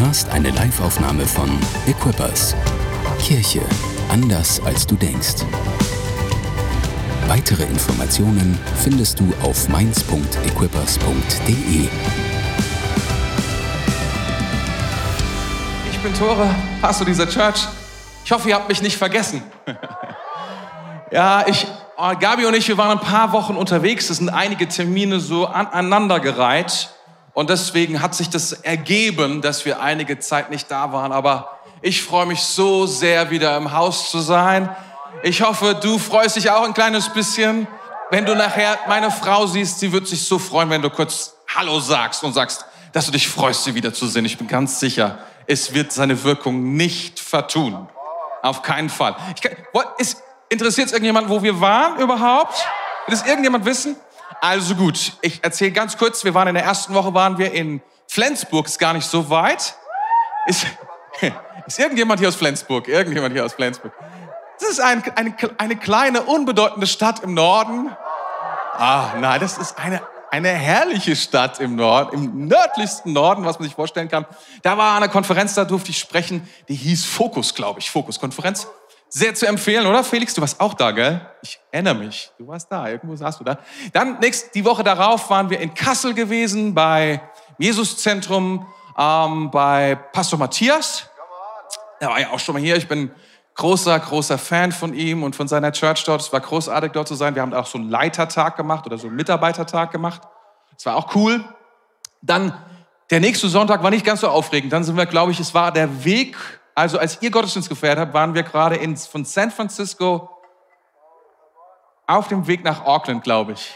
hörst eine Liveaufnahme von Equippers. Kirche anders als du denkst. Weitere Informationen findest du auf mainz.equippers.de. Ich bin Tore, Pastor dieser Church. Ich hoffe, ihr habt mich nicht vergessen. ja, ich, Gabi und ich, wir waren ein paar Wochen unterwegs. Es sind einige Termine so aneinandergereiht. Und deswegen hat sich das ergeben, dass wir einige Zeit nicht da waren. Aber ich freue mich so sehr, wieder im Haus zu sein. Ich hoffe, du freust dich auch ein kleines bisschen. Wenn du nachher meine Frau siehst, sie wird sich so freuen, wenn du kurz Hallo sagst und sagst, dass du dich freust, sie wiederzusehen. Ich bin ganz sicher, es wird seine Wirkung nicht vertun. Auf keinen Fall. Interessiert es irgendjemand, wo wir waren überhaupt? Will es irgendjemand wissen? Also gut, ich erzähle ganz kurz. Wir waren in der ersten Woche waren wir in Flensburg, ist gar nicht so weit. Ist, ist irgendjemand hier aus Flensburg? Irgendjemand hier aus Flensburg? Das ist ein, eine, eine kleine, unbedeutende Stadt im Norden. Ah, nein, das ist eine, eine herrliche Stadt im Norden, im nördlichsten Norden, was man sich vorstellen kann. Da war eine Konferenz, da durfte ich sprechen, die hieß Fokus, glaube ich, Fokus-Konferenz. Sehr zu empfehlen, oder? Felix, du warst auch da, gell? Ich erinnere mich. Du warst da. Irgendwo saßt du da. Dann, nächst, die Woche darauf waren wir in Kassel gewesen, bei Jesuszentrum, ähm, bei Pastor Matthias. Er war ja auch schon mal hier. Ich bin großer, großer Fan von ihm und von seiner Church dort. Es war großartig, dort zu sein. Wir haben auch so einen Leitertag gemacht oder so einen Mitarbeitertag gemacht. Es war auch cool. Dann, der nächste Sonntag war nicht ganz so aufregend. Dann sind wir, glaube ich, es war der Weg also als ihr Gottesdienst gefeiert habt, waren wir gerade in, von San Francisco auf dem Weg nach Auckland, glaube ich.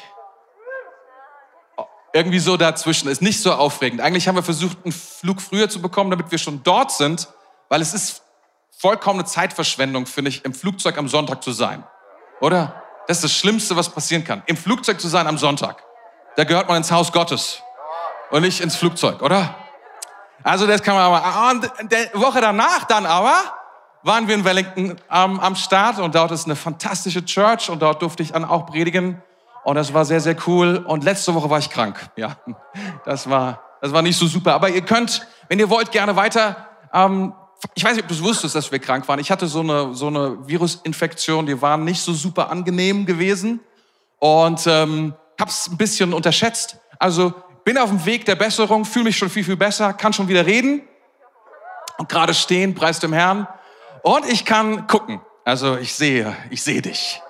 Irgendwie so dazwischen. Ist nicht so aufregend. Eigentlich haben wir versucht, einen Flug früher zu bekommen, damit wir schon dort sind, weil es ist vollkommene Zeitverschwendung, finde ich, im Flugzeug am Sonntag zu sein. Oder? Das ist das Schlimmste, was passieren kann. Im Flugzeug zu sein am Sonntag. Da gehört man ins Haus Gottes und nicht ins Flugzeug, oder? Also das kann man aber. Und die Woche danach dann aber waren wir in Wellington ähm, am Start und dort ist eine fantastische Church und dort durfte ich dann auch predigen und das war sehr, sehr cool. Und letzte Woche war ich krank. Ja, das war, das war nicht so super. Aber ihr könnt, wenn ihr wollt, gerne weiter. Ähm, ich weiß nicht, ob du es wusstest, dass wir krank waren. Ich hatte so eine, so eine Virusinfektion, die war nicht so super angenehm gewesen und ähm, hab's ein bisschen unterschätzt. Also bin auf dem Weg der Besserung, fühle mich schon viel, viel besser, kann schon wieder reden und gerade stehen, preis dem Herrn. Und ich kann gucken. Also ich sehe, ich sehe dich.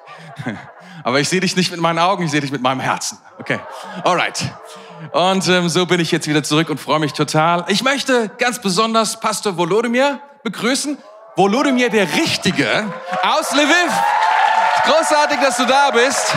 Aber ich sehe dich nicht mit meinen Augen, ich sehe dich mit meinem Herzen. Okay, alright. Und ähm, so bin ich jetzt wieder zurück und freue mich total. Ich möchte ganz besonders Pastor Volodymyr begrüßen. Volodymyr, der Richtige aus Lviv. Großartig, dass du da bist.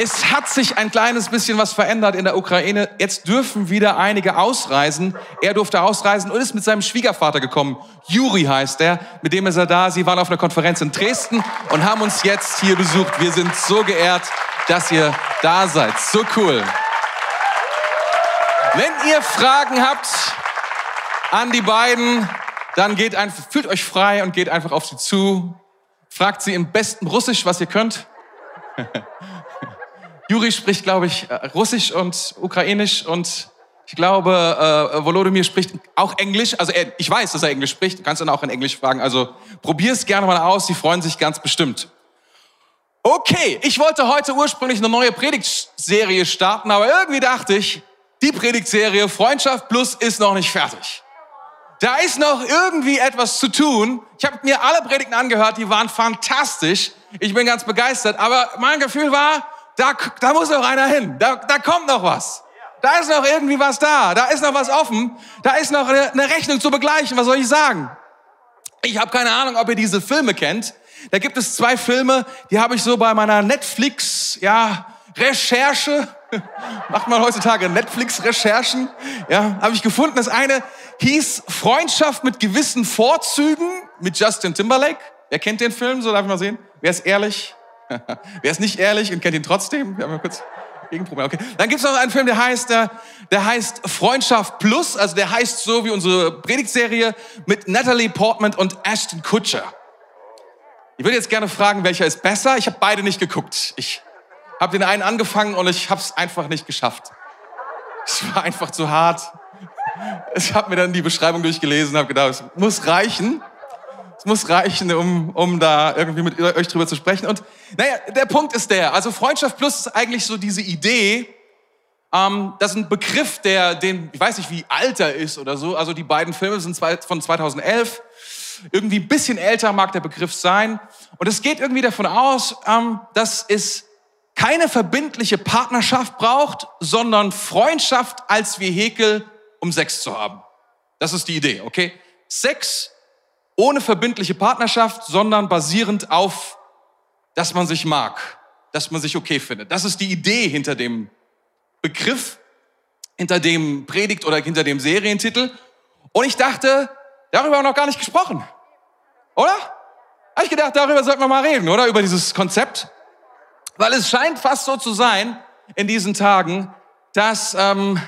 Es hat sich ein kleines bisschen was verändert in der Ukraine. Jetzt dürfen wieder einige ausreisen. Er durfte ausreisen und ist mit seinem Schwiegervater gekommen. Juri heißt er. Mit dem ist er da. Sie waren auf einer Konferenz in Dresden und haben uns jetzt hier besucht. Wir sind so geehrt, dass ihr da seid. So cool. Wenn ihr Fragen habt an die beiden, dann geht einfach, fühlt euch frei und geht einfach auf sie zu. Fragt sie im besten Russisch, was ihr könnt. Juri spricht, glaube ich, äh, Russisch und Ukrainisch und ich glaube, äh, Volodymyr spricht auch Englisch. Also er, ich weiß, dass er Englisch spricht. Du kannst ihn auch in Englisch fragen. Also probier es gerne mal aus. Sie freuen sich ganz bestimmt. Okay, ich wollte heute ursprünglich eine neue Predigtserie starten, aber irgendwie dachte ich, die Predigtserie Freundschaft Plus ist noch nicht fertig. Da ist noch irgendwie etwas zu tun. Ich habe mir alle Predigten angehört, die waren fantastisch. Ich bin ganz begeistert, aber mein Gefühl war, da, da muss noch einer hin. Da, da kommt noch was. Da ist noch irgendwie was da. Da ist noch was offen. Da ist noch eine, Rechnung zu begleichen. Was soll ich sagen? Ich habe keine Ahnung, ob ihr diese Filme kennt. Da gibt es zwei Filme, die habe ich so bei meiner Netflix, ja, Recherche, macht man heutzutage Netflix-Recherchen, ja, habe ich gefunden. Das eine hieß Freundschaft mit gewissen Vorzügen mit Justin Timberlake. Wer kennt den Film? So darf ich mal sehen. Wer ist ehrlich? Wer ist nicht ehrlich und kennt ihn trotzdem? Wir haben mal kurz Gegenproblem. Okay. Dann gibt es noch einen Film, der heißt, der, der heißt Freundschaft Plus. Also der heißt so wie unsere Predigtserie mit Natalie Portman und Ashton Kutcher. Ich würde jetzt gerne fragen, welcher ist besser? Ich habe beide nicht geguckt. Ich habe den einen angefangen und ich habe es einfach nicht geschafft. Es war einfach zu hart. Ich habe mir dann die Beschreibung durchgelesen und habe gedacht, es muss reichen. Es muss reichen, um, um da irgendwie mit euch drüber zu sprechen. Und naja, der Punkt ist der, also Freundschaft Plus ist eigentlich so diese Idee, ähm, das ist ein Begriff, der, den, ich weiß nicht, wie alt er ist oder so. Also die beiden Filme sind zwei, von 2011. Irgendwie ein bisschen älter mag der Begriff sein. Und es geht irgendwie davon aus, ähm, dass es keine verbindliche Partnerschaft braucht, sondern Freundschaft als Vehikel, um Sex zu haben. Das ist die Idee, okay? Sex ohne verbindliche Partnerschaft, sondern basierend auf, dass man sich mag, dass man sich okay findet. Das ist die Idee hinter dem Begriff, hinter dem Predigt oder hinter dem Serientitel. Und ich dachte, darüber haben wir noch gar nicht gesprochen. Oder? Habe ich gedacht, darüber sollten wir mal reden, oder? Über dieses Konzept. Weil es scheint fast so zu sein in diesen Tagen, dass, ähm,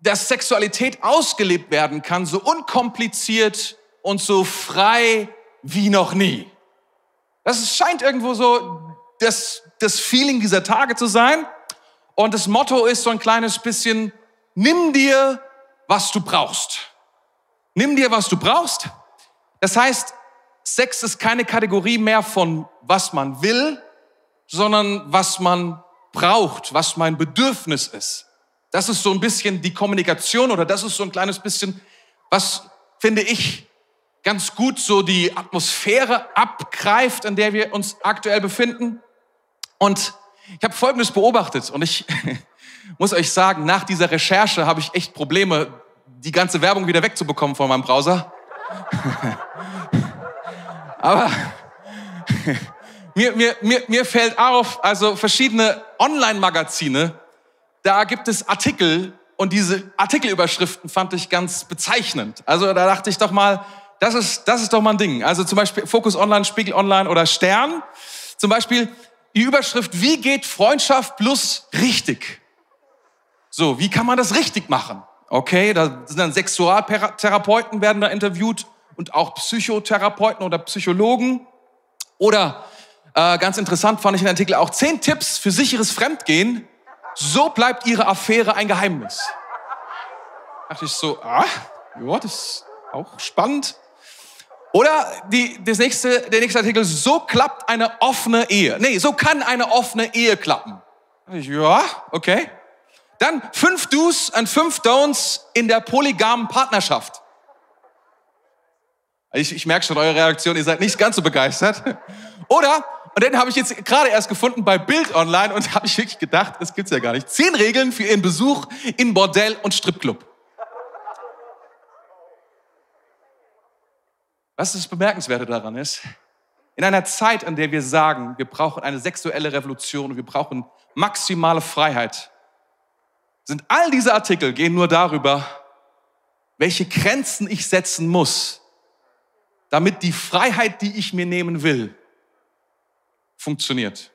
dass Sexualität ausgelebt werden kann, so unkompliziert und so frei wie noch nie. Das scheint irgendwo so das, das Feeling dieser Tage zu sein. Und das Motto ist so ein kleines bisschen, nimm dir, was du brauchst. Nimm dir, was du brauchst. Das heißt, Sex ist keine Kategorie mehr von was man will, sondern was man braucht, was mein Bedürfnis ist. Das ist so ein bisschen die Kommunikation oder das ist so ein kleines bisschen, was finde ich ganz gut so die Atmosphäre abgreift, in der wir uns aktuell befinden. Und ich habe Folgendes beobachtet und ich muss euch sagen, nach dieser Recherche habe ich echt Probleme, die ganze Werbung wieder wegzubekommen von meinem Browser. Aber mir, mir, mir, mir fällt auf, also verschiedene Online-Magazine, da gibt es Artikel und diese Artikelüberschriften fand ich ganz bezeichnend. Also da dachte ich doch mal, das ist, das ist doch mal ein Ding. Also zum Beispiel Focus Online, Spiegel Online oder Stern. Zum Beispiel die Überschrift, wie geht Freundschaft plus richtig? So, wie kann man das richtig machen? Okay, da sind dann Sexualtherapeuten werden da interviewt und auch Psychotherapeuten oder Psychologen. Oder äh, ganz interessant fand ich den Artikel auch zehn Tipps für sicheres Fremdgehen. So bleibt Ihre Affäre ein Geheimnis. Da dachte ich so, ah, ja, das ist auch spannend. Oder die, das nächste, der nächste Artikel, so klappt eine offene Ehe. Nee, so kann eine offene Ehe klappen. Ja, okay. Dann fünf Do's und fünf Don'ts in der polygamen Partnerschaft. Ich, ich merke schon eure Reaktion, ihr seid nicht ganz so begeistert. Oder, und den habe ich jetzt gerade erst gefunden bei Bild Online und habe ich wirklich gedacht, das gibt's ja gar nicht. Zehn Regeln für Ihren Besuch in Bordell und Stripclub. Was das Bemerkenswerte daran ist, in einer Zeit, in der wir sagen, wir brauchen eine sexuelle Revolution, wir brauchen maximale Freiheit, sind all diese Artikel gehen nur darüber, welche Grenzen ich setzen muss, damit die Freiheit, die ich mir nehmen will, funktioniert.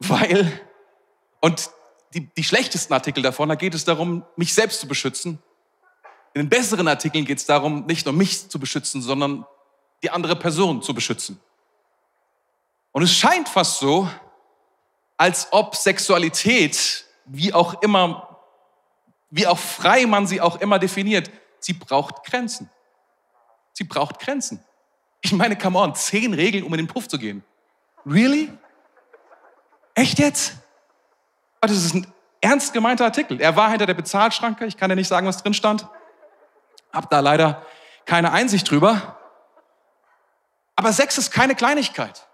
Weil, und die, die schlechtesten Artikel davon, da geht es darum, mich selbst zu beschützen. In den besseren Artikeln geht es darum, nicht nur mich zu beschützen, sondern die andere Person zu beschützen. Und es scheint fast so, als ob Sexualität, wie auch immer, wie auch frei man sie auch immer definiert, sie braucht Grenzen. Sie braucht Grenzen. Ich meine, come on, zehn Regeln, um in den Puff zu gehen. Really? Echt jetzt? Oh, das ist ein ernst gemeinter Artikel. Er war hinter der Bezahlschranke. Ich kann dir nicht sagen, was drin stand. Hab da leider keine Einsicht drüber. Aber Sex ist keine Kleinigkeit.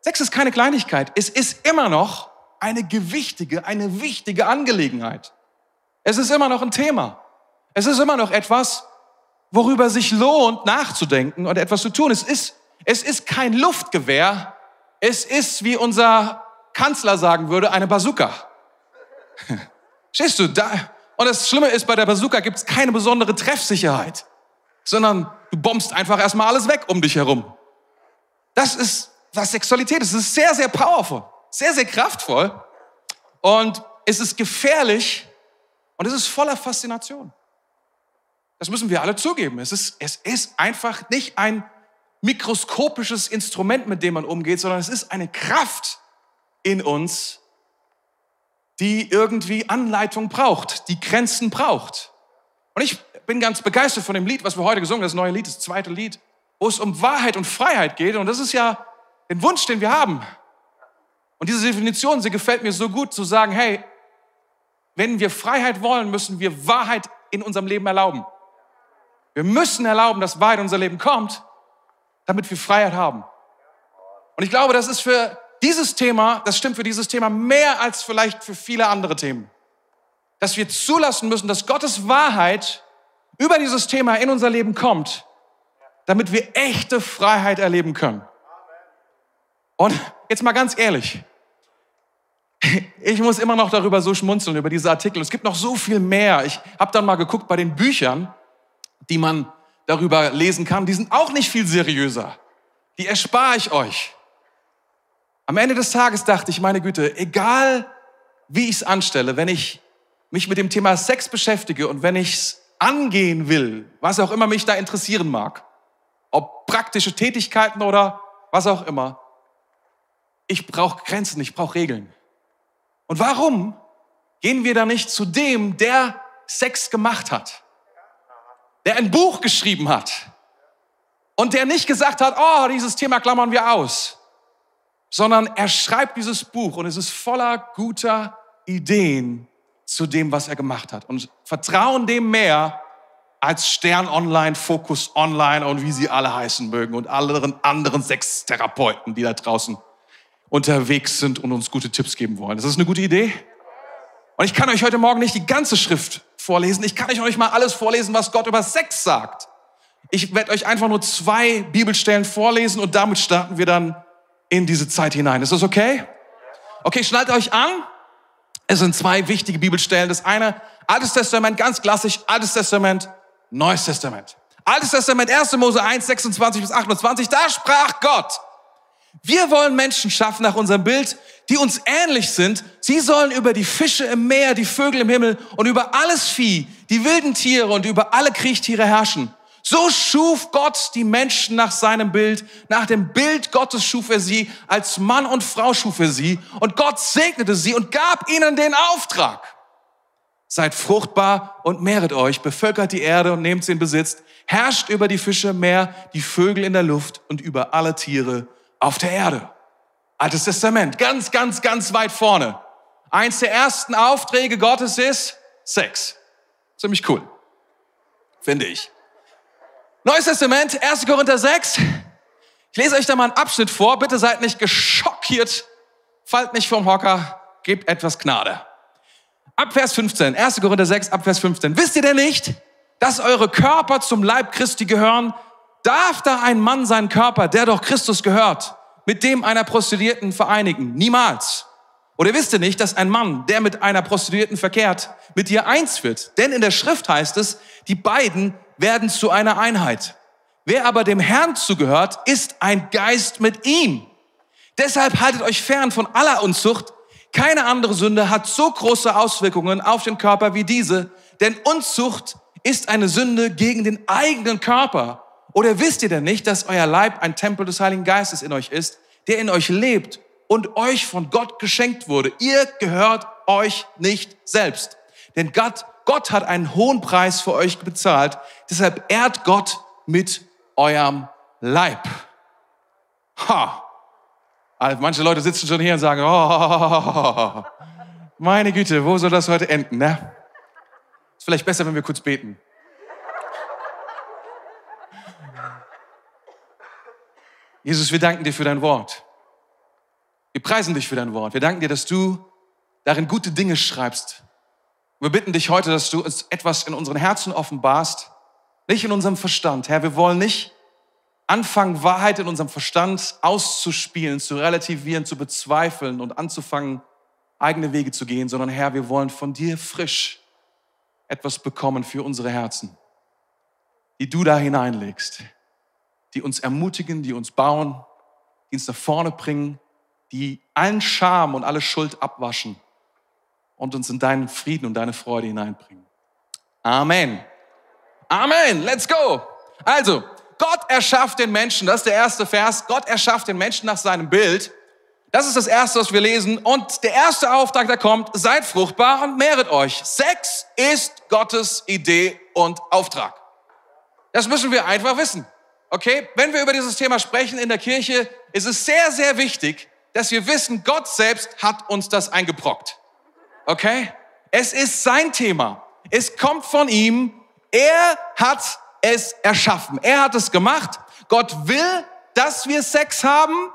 Sex ist keine Kleinigkeit. Es ist immer noch eine gewichtige, eine wichtige Angelegenheit. Es ist immer noch ein Thema. Es ist immer noch etwas, worüber sich lohnt nachzudenken und etwas zu tun. Es ist, es ist kein Luftgewehr. Es ist, wie unser Kanzler sagen würde, eine Bazooka. Stehst du da? Und das Schlimme ist, bei der Bazooka gibt es keine besondere Treffsicherheit, sondern du bombst einfach erstmal alles weg um dich herum. Das ist, was Sexualität ist. Es ist sehr, sehr powerful, sehr, sehr kraftvoll. Und es ist gefährlich und es ist voller Faszination. Das müssen wir alle zugeben. Es ist, es ist einfach nicht ein mikroskopisches Instrument, mit dem man umgeht, sondern es ist eine Kraft in uns, die irgendwie Anleitung braucht, die Grenzen braucht. Und ich bin ganz begeistert von dem Lied, was wir heute gesungen haben, das neue Lied, das zweite Lied, wo es um Wahrheit und Freiheit geht. Und das ist ja den Wunsch, den wir haben. Und diese Definition, sie gefällt mir so gut, zu sagen, hey, wenn wir Freiheit wollen, müssen wir Wahrheit in unserem Leben erlauben. Wir müssen erlauben, dass Wahrheit in unser Leben kommt, damit wir Freiheit haben. Und ich glaube, das ist für dieses Thema, das stimmt für dieses Thema mehr als vielleicht für viele andere Themen. Dass wir zulassen müssen, dass Gottes Wahrheit über dieses Thema in unser Leben kommt, damit wir echte Freiheit erleben können. Und jetzt mal ganz ehrlich, ich muss immer noch darüber so schmunzeln, über diese Artikel. Es gibt noch so viel mehr. Ich habe dann mal geguckt bei den Büchern, die man darüber lesen kann. Die sind auch nicht viel seriöser. Die erspare ich euch. Am Ende des Tages dachte ich, meine Güte, egal wie ich es anstelle, wenn ich mich mit dem Thema Sex beschäftige und wenn ich es angehen will, was auch immer mich da interessieren mag, ob praktische Tätigkeiten oder was auch immer, ich brauche Grenzen, ich brauche Regeln. Und warum gehen wir da nicht zu dem, der Sex gemacht hat, der ein Buch geschrieben hat und der nicht gesagt hat, oh, dieses Thema klammern wir aus, sondern er schreibt dieses Buch und es ist voller guter Ideen zu dem, was er gemacht hat und vertrauen dem mehr als Stern Online, Focus Online und wie sie alle heißen mögen und anderen anderen Sextherapeuten, die da draußen unterwegs sind und uns gute Tipps geben wollen. Das ist eine gute Idee. Und ich kann euch heute Morgen nicht die ganze Schrift vorlesen. Ich kann euch mal alles vorlesen, was Gott über Sex sagt. Ich werde euch einfach nur zwei Bibelstellen vorlesen und damit starten wir dann in diese Zeit hinein. Ist das okay? Okay, schnallt euch an. Es sind zwei wichtige Bibelstellen. Das eine, Altes Testament, ganz klassisch, Altes Testament, Neues Testament. Altes Testament, 1. Mose 1, 26 bis 28, da sprach Gott, wir wollen Menschen schaffen nach unserem Bild, die uns ähnlich sind. Sie sollen über die Fische im Meer, die Vögel im Himmel und über alles Vieh, die wilden Tiere und über alle Kriechtiere herrschen. So schuf Gott die Menschen nach seinem Bild. Nach dem Bild Gottes schuf er sie. Als Mann und Frau schuf er sie. Und Gott segnete sie und gab ihnen den Auftrag. Seid fruchtbar und mehret euch, bevölkert die Erde und nehmt sie in Besitz, herrscht über die Fische im Meer, die Vögel in der Luft und über alle Tiere auf der Erde. Altes Testament, ganz, ganz, ganz weit vorne. Eins der ersten Aufträge Gottes ist Sex. Ziemlich cool. Finde ich. Neues Testament, 1. Korinther 6. Ich lese euch da mal einen Abschnitt vor. Bitte seid nicht geschockiert. Fallt nicht vom Hocker. Gebt etwas Gnade. Ab Vers 15. 1. Korinther 6, ab Vers 15. Wisst ihr denn nicht, dass eure Körper zum Leib Christi gehören? Darf da ein Mann seinen Körper, der doch Christus gehört, mit dem einer Prostituierten vereinigen? Niemals. Oder wisst ihr nicht, dass ein Mann, der mit einer Prostituierten verkehrt, mit ihr eins wird? Denn in der Schrift heißt es, die beiden werden zu einer Einheit. Wer aber dem Herrn zugehört, ist ein Geist mit ihm. Deshalb haltet euch fern von aller Unzucht. Keine andere Sünde hat so große Auswirkungen auf den Körper wie diese, denn Unzucht ist eine Sünde gegen den eigenen Körper. Oder wisst ihr denn nicht, dass euer Leib ein Tempel des Heiligen Geistes in euch ist, der in euch lebt und euch von Gott geschenkt wurde? Ihr gehört euch nicht selbst. Denn Gott, Gott hat einen hohen Preis für euch bezahlt. Deshalb ehrt Gott mit eurem Leib. Ha! Also manche Leute sitzen schon hier und sagen, oh, meine Güte, wo soll das heute enden? Ne? Ist vielleicht besser, wenn wir kurz beten. Jesus, wir danken dir für dein Wort. Wir preisen dich für dein Wort. Wir danken dir, dass du darin gute Dinge schreibst. Wir bitten dich heute, dass du uns etwas in unseren Herzen offenbarst, nicht in unserem Verstand. Herr, wir wollen nicht anfangen, Wahrheit in unserem Verstand auszuspielen, zu relativieren, zu bezweifeln und anzufangen, eigene Wege zu gehen, sondern Herr, wir wollen von dir frisch etwas bekommen für unsere Herzen, die du da hineinlegst die uns ermutigen, die uns bauen, die uns nach vorne bringen, die allen Scham und alle Schuld abwaschen und uns in deinen Frieden und deine Freude hineinbringen. Amen. Amen. Let's go. Also, Gott erschafft den Menschen, das ist der erste Vers, Gott erschafft den Menschen nach seinem Bild. Das ist das erste, was wir lesen. Und der erste Auftrag, der kommt, seid fruchtbar und mehret euch. Sex ist Gottes Idee und Auftrag. Das müssen wir einfach wissen. Okay? Wenn wir über dieses Thema sprechen in der Kirche, ist es sehr, sehr wichtig, dass wir wissen, Gott selbst hat uns das eingebrockt. Okay? Es ist sein Thema. Es kommt von ihm. Er hat es erschaffen. Er hat es gemacht. Gott will, dass wir Sex haben.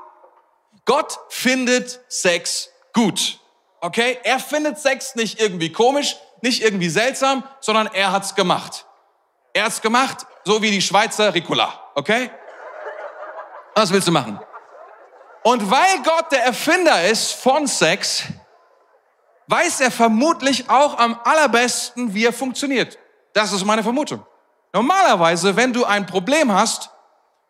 Gott findet Sex gut. Okay? Er findet Sex nicht irgendwie komisch, nicht irgendwie seltsam, sondern er hat's gemacht. Er hat's gemacht, so wie die Schweizer Ricola. Okay? Was willst du machen? Und weil Gott der Erfinder ist von Sex, weiß er vermutlich auch am allerbesten, wie er funktioniert. Das ist meine Vermutung. Normalerweise, wenn du ein Problem hast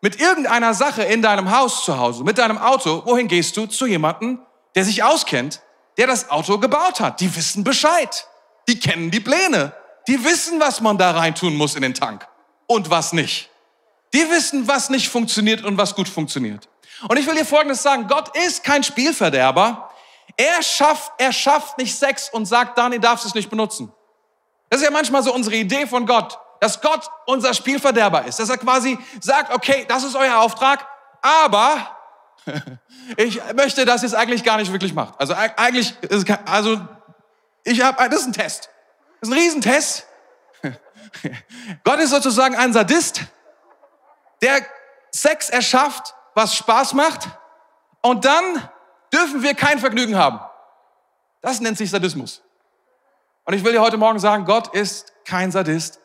mit irgendeiner Sache in deinem Haus zu Hause, mit deinem Auto, wohin gehst du? Zu jemandem, der sich auskennt, der das Auto gebaut hat. Die wissen Bescheid. Die kennen die Pläne. Die wissen, was man da rein tun muss in den Tank und was nicht. Die wissen, was nicht funktioniert und was gut funktioniert. Und ich will dir Folgendes sagen. Gott ist kein Spielverderber. Er schafft, er schafft nicht Sex und sagt, Dani, darfst es nicht benutzen. Das ist ja manchmal so unsere Idee von Gott, dass Gott unser Spielverderber ist. Dass er quasi sagt, okay, das ist euer Auftrag, aber ich möchte das jetzt eigentlich gar nicht wirklich machen. Also eigentlich, also ich habe, das ist ein Test. Das ist ein Riesentest. Gott ist sozusagen ein Sadist, der Sex erschafft, was Spaß macht, und dann dürfen wir kein Vergnügen haben. Das nennt sich Sadismus. Und ich will dir heute Morgen sagen, Gott ist kein Sadist.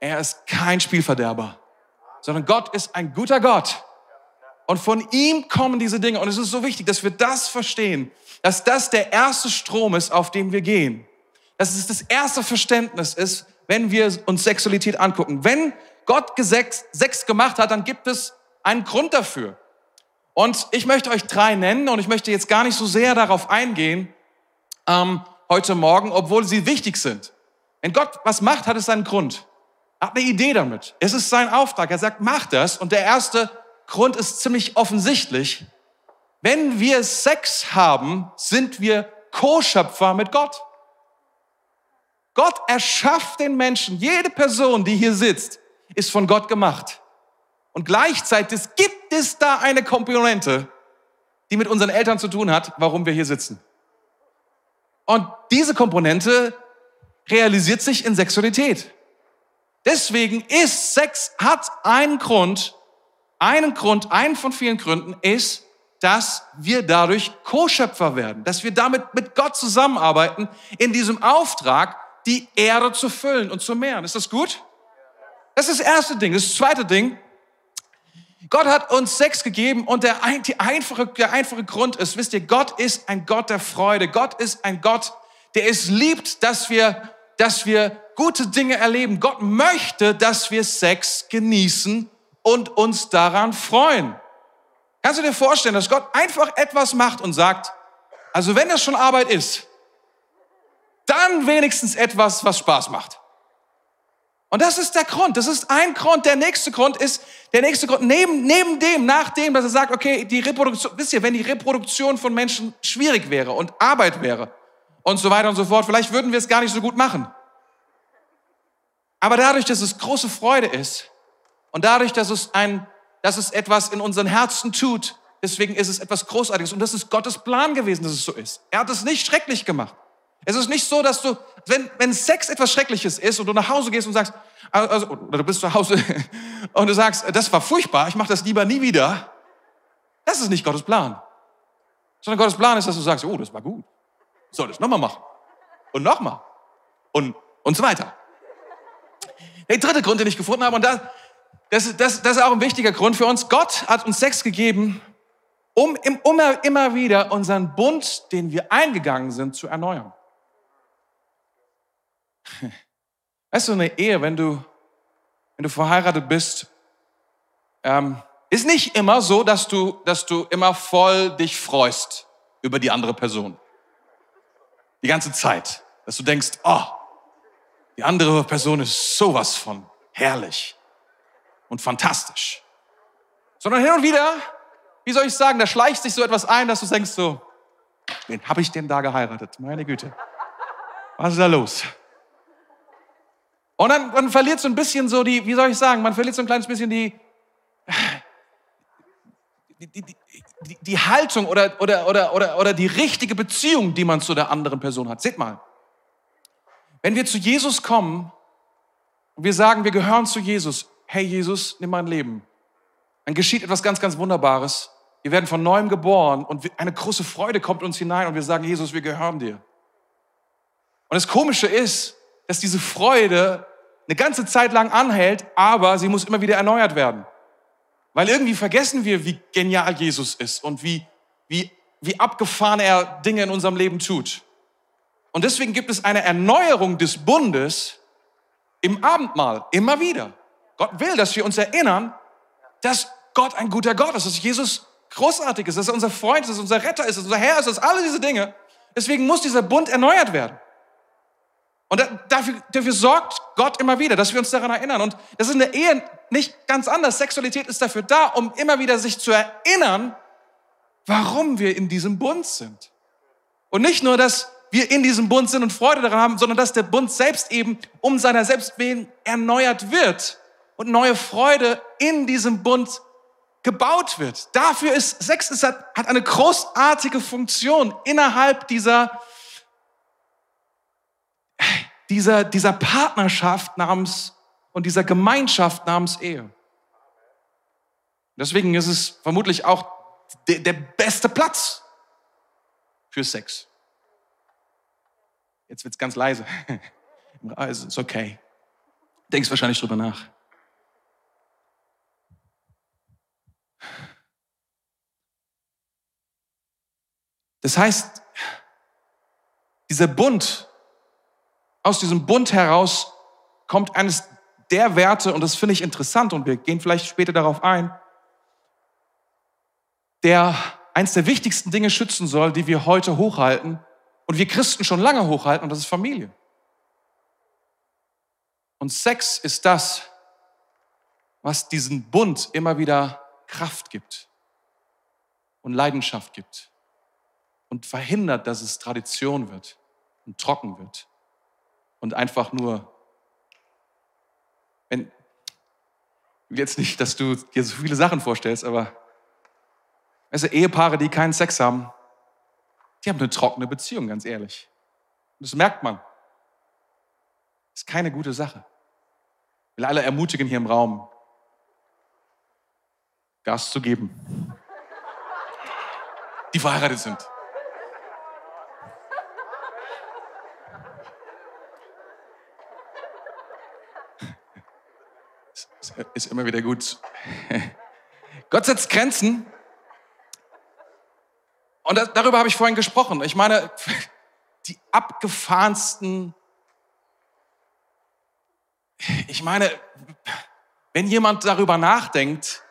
Er ist kein Spielverderber, sondern Gott ist ein guter Gott. Und von ihm kommen diese Dinge. Und es ist so wichtig, dass wir das verstehen, dass das der erste Strom ist, auf dem wir gehen. Dass es das erste Verständnis ist, wenn wir uns Sexualität angucken. Wenn Gott Sex gemacht hat, dann gibt es einen Grund dafür. Und ich möchte euch drei nennen und ich möchte jetzt gar nicht so sehr darauf eingehen ähm, heute Morgen, obwohl sie wichtig sind. Wenn Gott was macht, hat es seinen Grund. Er hat eine Idee damit. Es ist sein Auftrag. Er sagt, mach das. Und der erste Grund ist ziemlich offensichtlich. Wenn wir Sex haben, sind wir Co-Schöpfer mit Gott. Gott erschafft den Menschen. Jede Person, die hier sitzt, ist von Gott gemacht. Und gleichzeitig gibt es da eine Komponente, die mit unseren Eltern zu tun hat, warum wir hier sitzen. Und diese Komponente realisiert sich in Sexualität. Deswegen ist Sex, hat einen Grund, einen Grund, einen von vielen Gründen ist, dass wir dadurch Co-Schöpfer werden, dass wir damit mit Gott zusammenarbeiten in diesem Auftrag, die Erde zu füllen und zu mehren. Ist das gut? Das ist das erste Ding. Das zweite Ding, Gott hat uns Sex gegeben und der, die einfache, der einfache Grund ist, wisst ihr, Gott ist ein Gott der Freude. Gott ist ein Gott, der es liebt, dass wir, dass wir gute Dinge erleben. Gott möchte, dass wir Sex genießen und uns daran freuen. Kannst du dir vorstellen, dass Gott einfach etwas macht und sagt, also wenn das schon Arbeit ist, dann wenigstens etwas, was Spaß macht. Und das ist der Grund. Das ist ein Grund. Der nächste Grund ist, der nächste Grund, neben, neben dem, nach dem, dass er sagt, okay, die Reproduktion, wisst ihr, wenn die Reproduktion von Menschen schwierig wäre und Arbeit wäre und so weiter und so fort, vielleicht würden wir es gar nicht so gut machen. Aber dadurch, dass es große Freude ist und dadurch, dass es ein, dass es etwas in unseren Herzen tut, deswegen ist es etwas Großartiges. Und das ist Gottes Plan gewesen, dass es so ist. Er hat es nicht schrecklich gemacht. Es ist nicht so, dass du, wenn, wenn Sex etwas Schreckliches ist und du nach Hause gehst und sagst, also, oder du bist zu Hause und du sagst, das war furchtbar, ich mache das lieber nie wieder. Das ist nicht Gottes Plan. Sondern Gottes Plan ist, dass du sagst, oh, das war gut. Soll das nochmal machen. Und nochmal. Und, und so weiter. Der dritte Grund, den ich gefunden habe, und das, das, das, das ist auch ein wichtiger Grund für uns. Gott hat uns Sex gegeben, um immer, immer wieder unseren Bund, den wir eingegangen sind, zu erneuern. Weißt du, eine Ehe, wenn du, wenn du verheiratet bist, ähm, ist nicht immer so, dass du, dass du immer voll dich freust über die andere Person. Die ganze Zeit. Dass du denkst, oh, die andere Person ist sowas von herrlich und fantastisch. Sondern hin und wieder, wie soll ich sagen, da schleicht sich so etwas ein, dass du denkst so, wen habe ich denn da geheiratet? Meine Güte. Was ist da los? Und dann, dann verliert so ein bisschen so die, wie soll ich sagen, man verliert so ein kleines bisschen die, die, die, die, die Haltung oder, oder, oder, oder, oder die richtige Beziehung, die man zu der anderen Person hat. Seht mal, wenn wir zu Jesus kommen und wir sagen, wir gehören zu Jesus, hey Jesus, nimm mein Leben, dann geschieht etwas ganz, ganz Wunderbares. Wir werden von neuem geboren und eine große Freude kommt uns hinein und wir sagen, Jesus, wir gehören dir. Und das Komische ist, dass diese Freude eine ganze Zeit lang anhält, aber sie muss immer wieder erneuert werden. Weil irgendwie vergessen wir, wie genial Jesus ist und wie, wie, wie abgefahren er Dinge in unserem Leben tut. Und deswegen gibt es eine Erneuerung des Bundes im Abendmahl, immer wieder. Gott will, dass wir uns erinnern, dass Gott ein guter Gott ist, dass Jesus großartig ist, dass er unser Freund ist, dass er unser Retter ist, dass er unser Herr ist, dass alle diese Dinge. Deswegen muss dieser Bund erneuert werden. Und dafür, dafür sorgt Gott immer wieder, dass wir uns daran erinnern. Und das ist in der Ehe nicht ganz anders. Sexualität ist dafür da, um immer wieder sich zu erinnern, warum wir in diesem Bund sind. Und nicht nur, dass wir in diesem Bund sind und Freude daran haben, sondern dass der Bund selbst eben um seiner selbst willen erneuert wird und neue Freude in diesem Bund gebaut wird. Dafür ist Sex ist, hat, hat eine großartige Funktion innerhalb dieser dieser, dieser Partnerschaft namens und dieser Gemeinschaft namens Ehe. Deswegen ist es vermutlich auch der, der beste Platz für Sex. Jetzt wird's ganz leise. Also ist okay. Denkst wahrscheinlich drüber nach. Das heißt, dieser Bund aus diesem Bund heraus kommt eines der Werte, und das finde ich interessant, und wir gehen vielleicht später darauf ein, der eins der wichtigsten Dinge schützen soll, die wir heute hochhalten und wir Christen schon lange hochhalten, und das ist Familie. Und Sex ist das, was diesen Bund immer wieder Kraft gibt und Leidenschaft gibt und verhindert, dass es Tradition wird und trocken wird und einfach nur, wenn, jetzt nicht, dass du dir so viele Sachen vorstellst, aber weißt Ehepaare, die keinen Sex haben, die haben eine trockene Beziehung, ganz ehrlich. Das merkt man. Das ist keine gute Sache. Ich will alle ermutigen hier im Raum, Gas zu geben. Die verheiratet sind. Ist immer wieder gut. Gott setzt Grenzen. Und das, darüber habe ich vorhin gesprochen. Ich meine, die abgefahrensten, ich meine, wenn jemand darüber nachdenkt,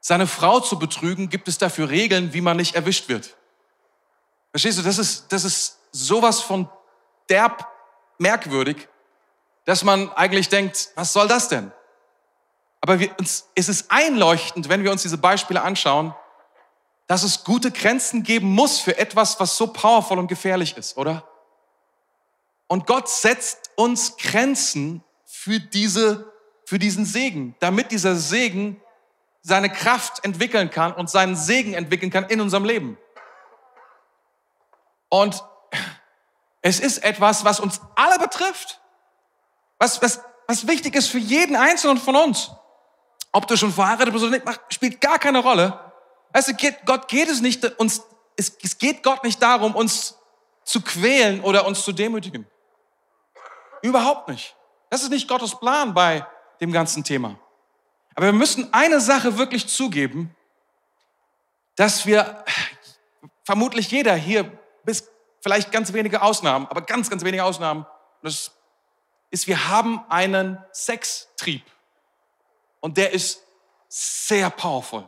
seine Frau zu betrügen, gibt es dafür Regeln, wie man nicht erwischt wird. Verstehst du, das ist, das ist sowas von derb merkwürdig, dass man eigentlich denkt, was soll das denn? Aber wir, uns, es ist einleuchtend, wenn wir uns diese Beispiele anschauen, dass es gute Grenzen geben muss für etwas, was so powerful und gefährlich ist, oder? Und Gott setzt uns Grenzen für diese, für diesen Segen, damit dieser Segen seine Kraft entwickeln kann und seinen Segen entwickeln kann in unserem Leben. Und es ist etwas, was uns alle betrifft, was, was, was wichtig ist für jeden Einzelnen von uns. Ob du schon verheiratet bist oder nicht, macht, spielt gar keine Rolle. Weißt du, geht, Gott geht es nicht, uns, es, es geht Gott nicht darum, uns zu quälen oder uns zu demütigen. Überhaupt nicht. Das ist nicht Gottes Plan bei dem ganzen Thema. Aber wir müssen eine Sache wirklich zugeben, dass wir, vermutlich jeder hier, bis vielleicht ganz wenige Ausnahmen, aber ganz, ganz wenige Ausnahmen, das ist, wir haben einen Sextrieb. Und der ist sehr powerful.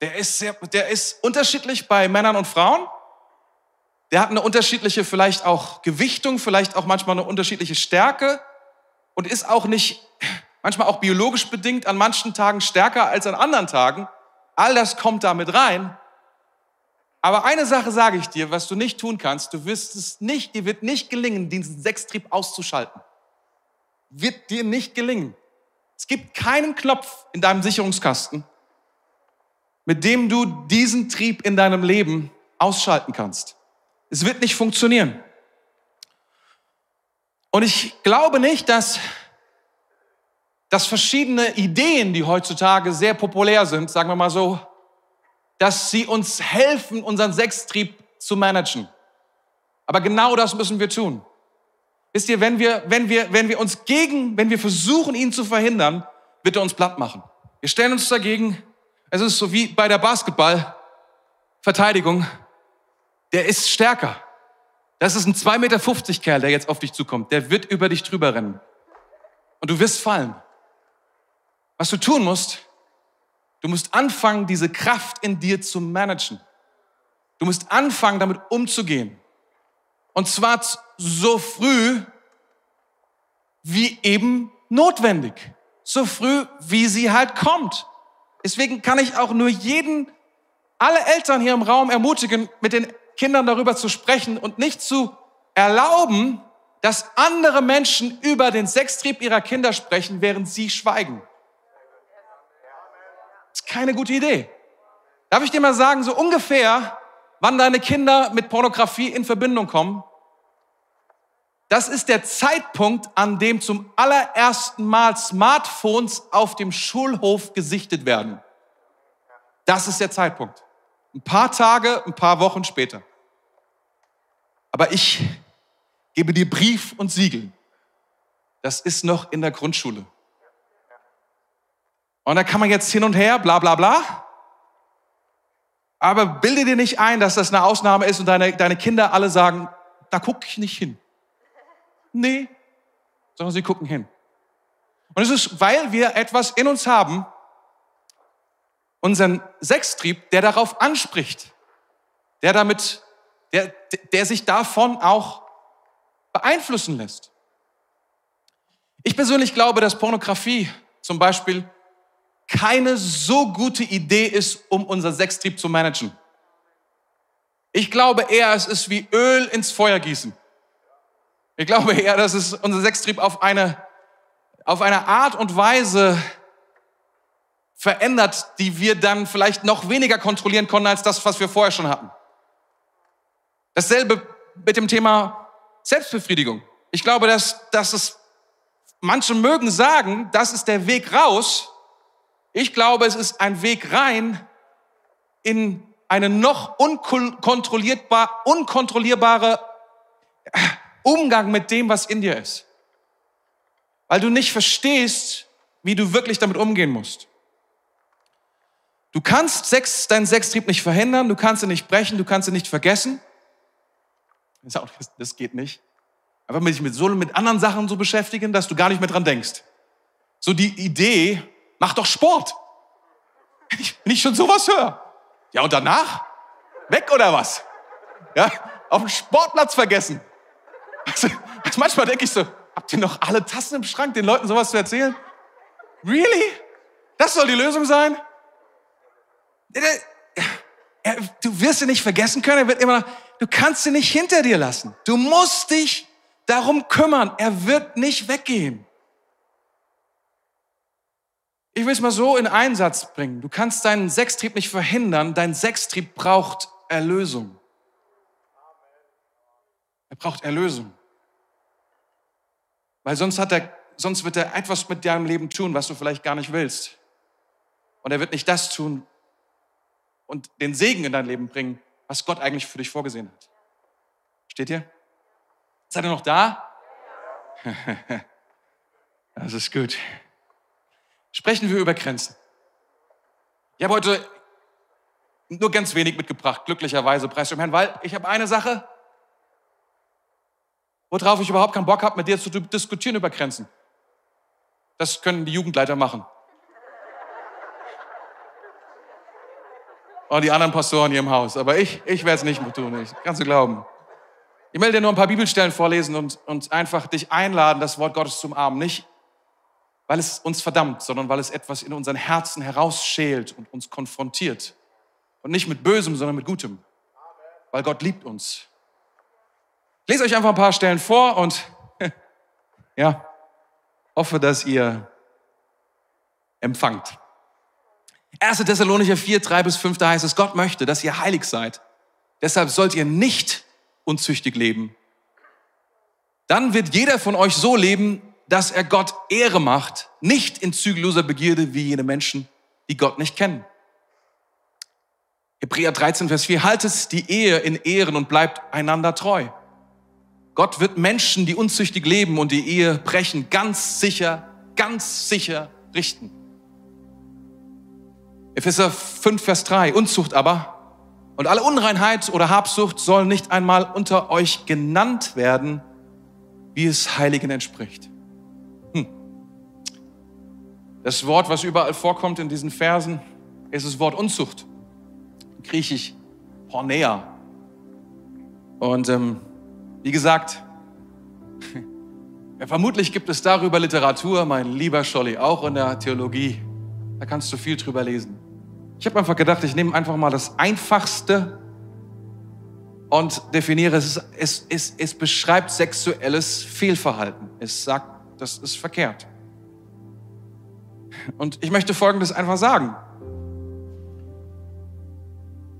Der ist, sehr, der ist unterschiedlich bei Männern und Frauen. Der hat eine unterschiedliche vielleicht auch Gewichtung, vielleicht auch manchmal eine unterschiedliche Stärke und ist auch nicht, manchmal auch biologisch bedingt, an manchen Tagen stärker als an anderen Tagen. All das kommt da mit rein. Aber eine Sache sage ich dir, was du nicht tun kannst, du wirst es nicht, dir wird nicht gelingen, diesen Sechstrieb auszuschalten. Wird dir nicht gelingen. Es gibt keinen Knopf in deinem Sicherungskasten, mit dem du diesen Trieb in deinem Leben ausschalten kannst. Es wird nicht funktionieren. Und ich glaube nicht, dass, dass verschiedene Ideen, die heutzutage sehr populär sind, sagen wir mal so, dass sie uns helfen, unseren Sextrieb zu managen. Aber genau das müssen wir tun. Wisst ihr, wenn wir, wenn wir, wenn wir uns gegen, wenn wir versuchen, ihn zu verhindern, wird er uns platt machen. Wir stellen uns dagegen. Es ist so wie bei der Basketballverteidigung. Der ist stärker. Das ist ein 2,50 Meter Kerl, der jetzt auf dich zukommt. Der wird über dich drüber rennen. Und du wirst fallen. Was du tun musst, du musst anfangen, diese Kraft in dir zu managen. Du musst anfangen, damit umzugehen. Und zwar so früh wie eben notwendig. So früh, wie sie halt kommt. Deswegen kann ich auch nur jeden, alle Eltern hier im Raum ermutigen, mit den Kindern darüber zu sprechen und nicht zu erlauben, dass andere Menschen über den Sextrieb ihrer Kinder sprechen, während sie schweigen. Das ist keine gute Idee. Darf ich dir mal sagen, so ungefähr, wann deine Kinder mit Pornografie in Verbindung kommen? Das ist der Zeitpunkt, an dem zum allerersten Mal Smartphones auf dem Schulhof gesichtet werden. Das ist der Zeitpunkt. Ein paar Tage, ein paar Wochen später. Aber ich gebe dir Brief und Siegel. Das ist noch in der Grundschule. Und da kann man jetzt hin und her, bla bla bla. Aber bilde dir nicht ein, dass das eine Ausnahme ist und deine, deine Kinder alle sagen, da gucke ich nicht hin. Nee, sondern sie gucken hin. Und es ist, weil wir etwas in uns haben, unseren Sextrieb, der darauf anspricht, der damit, der, der sich davon auch beeinflussen lässt. Ich persönlich glaube, dass Pornografie zum Beispiel keine so gute Idee ist, um unser Sextrieb zu managen. Ich glaube eher, es ist wie Öl ins Feuer gießen. Ich glaube eher, dass es unser Sextrieb auf eine, auf eine Art und Weise verändert, die wir dann vielleicht noch weniger kontrollieren konnten als das, was wir vorher schon hatten. Dasselbe mit dem Thema Selbstbefriedigung. Ich glaube, dass, dass es manche mögen sagen, das ist der Weg raus. Ich glaube, es ist ein Weg rein in eine noch unkontrollierbar, unkontrollierbare Umgang mit dem, was in dir ist. Weil du nicht verstehst, wie du wirklich damit umgehen musst. Du kannst Sex, deinen Sextrieb nicht verhindern, du kannst ihn nicht brechen, du kannst ihn nicht vergessen. Das geht nicht. Einfach mit mit so mit anderen Sachen so beschäftigen, dass du gar nicht mehr dran denkst. So die Idee, mach doch Sport. Wenn ich schon sowas höre. Ja, und danach? Weg oder was? Ja, auf dem Sportplatz vergessen. Also, also manchmal denke ich so, habt ihr noch alle Tassen im Schrank, den Leuten sowas zu erzählen? Really? Das soll die Lösung sein? Du wirst ihn nicht vergessen können, er wird immer, du kannst ihn nicht hinter dir lassen. Du musst dich darum kümmern. Er wird nicht weggehen. Ich will es mal so in Einsatz bringen. Du kannst deinen Sextrieb nicht verhindern. Dein Sextrieb braucht Erlösung. Er braucht Erlösung. Weil sonst, hat er, sonst wird er etwas mit deinem Leben tun, was du vielleicht gar nicht willst. Und er wird nicht das tun, und den Segen in dein Leben bringen, was Gott eigentlich für dich vorgesehen hat. Steht ihr? Seid ihr noch da? Das ist gut. Sprechen wir über Grenzen. Ich habe heute nur ganz wenig mitgebracht, glücklicherweise, preis dem Herrn, weil ich habe eine Sache, worauf ich überhaupt keinen Bock habe, mit dir zu diskutieren über Grenzen. Das können die Jugendleiter machen. und die anderen Pastoren hier im Haus. Aber ich, ich werde es nicht tun, ich, kannst du glauben. Ich will dir nur ein paar Bibelstellen vorlesen und, und einfach dich einladen, das Wort Gottes zum Armen. Nicht, weil es uns verdammt, sondern weil es etwas in unseren Herzen herausschält und uns konfrontiert. Und nicht mit Bösem, sondern mit Gutem. Weil Gott liebt uns. Lese euch einfach ein paar Stellen vor und ja, hoffe, dass ihr empfangt. 1. Thessalonicher 4, 3 bis 5, da heißt es, Gott möchte, dass ihr heilig seid. Deshalb sollt ihr nicht unzüchtig leben. Dann wird jeder von euch so leben, dass er Gott Ehre macht, nicht in zügelloser Begierde wie jene Menschen, die Gott nicht kennen. Hebräer 13, Vers 4, haltet die Ehe in Ehren und bleibt einander treu. Gott wird Menschen, die unzüchtig leben und die Ehe brechen, ganz sicher, ganz sicher richten. Epheser 5, Vers 3, Unzucht aber und alle Unreinheit oder Habsucht sollen nicht einmal unter euch genannt werden, wie es Heiligen entspricht. Hm. Das Wort, was überall vorkommt in diesen Versen, ist das Wort Unzucht. Griechisch Pornea. Und ähm, wie gesagt, ja, vermutlich gibt es darüber Literatur, mein lieber Scholli, auch in der Theologie. Da kannst du viel drüber lesen. Ich habe einfach gedacht, ich nehme einfach mal das Einfachste und definiere es. Es, es. es beschreibt sexuelles Fehlverhalten. Es sagt, das ist verkehrt. Und ich möchte Folgendes einfach sagen.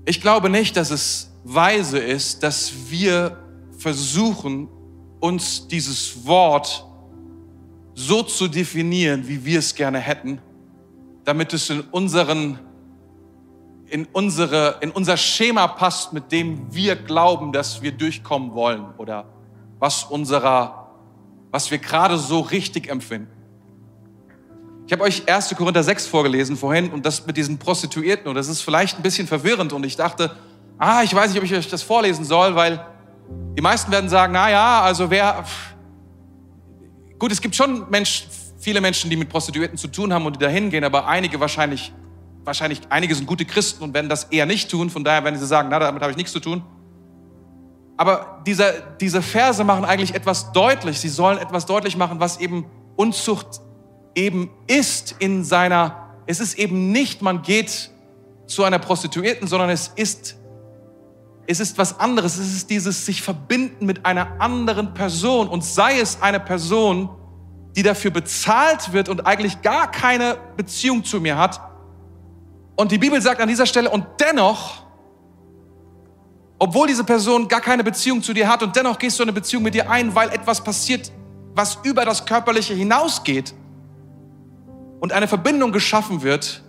Ich glaube nicht, dass es weise ist, dass wir versuchen, uns dieses Wort so zu definieren, wie wir es gerne hätten, damit es in unseren in, unsere, in unser Schema passt, mit dem wir glauben, dass wir durchkommen wollen oder was unserer, was wir gerade so richtig empfinden. Ich habe euch 1. Korinther 6 vorgelesen vorhin und das mit diesen Prostituierten und das ist vielleicht ein bisschen verwirrend und ich dachte, ah, ich weiß nicht, ob ich euch das vorlesen soll, weil die meisten werden sagen, na ja, also wer, gut, es gibt schon Mensch, viele Menschen, die mit Prostituierten zu tun haben und die da hingehen, aber einige wahrscheinlich wahrscheinlich einige sind gute Christen und werden das eher nicht tun. Von daher werden sie sagen, na, damit habe ich nichts zu tun. Aber diese, diese Verse machen eigentlich etwas deutlich. Sie sollen etwas deutlich machen, was eben Unzucht eben ist in seiner, es ist eben nicht, man geht zu einer Prostituierten, sondern es ist, es ist was anderes. Es ist dieses sich verbinden mit einer anderen Person und sei es eine Person, die dafür bezahlt wird und eigentlich gar keine Beziehung zu mir hat, und die Bibel sagt an dieser Stelle, und dennoch, obwohl diese Person gar keine Beziehung zu dir hat, und dennoch gehst du eine Beziehung mit dir ein, weil etwas passiert, was über das Körperliche hinausgeht und eine Verbindung geschaffen wird,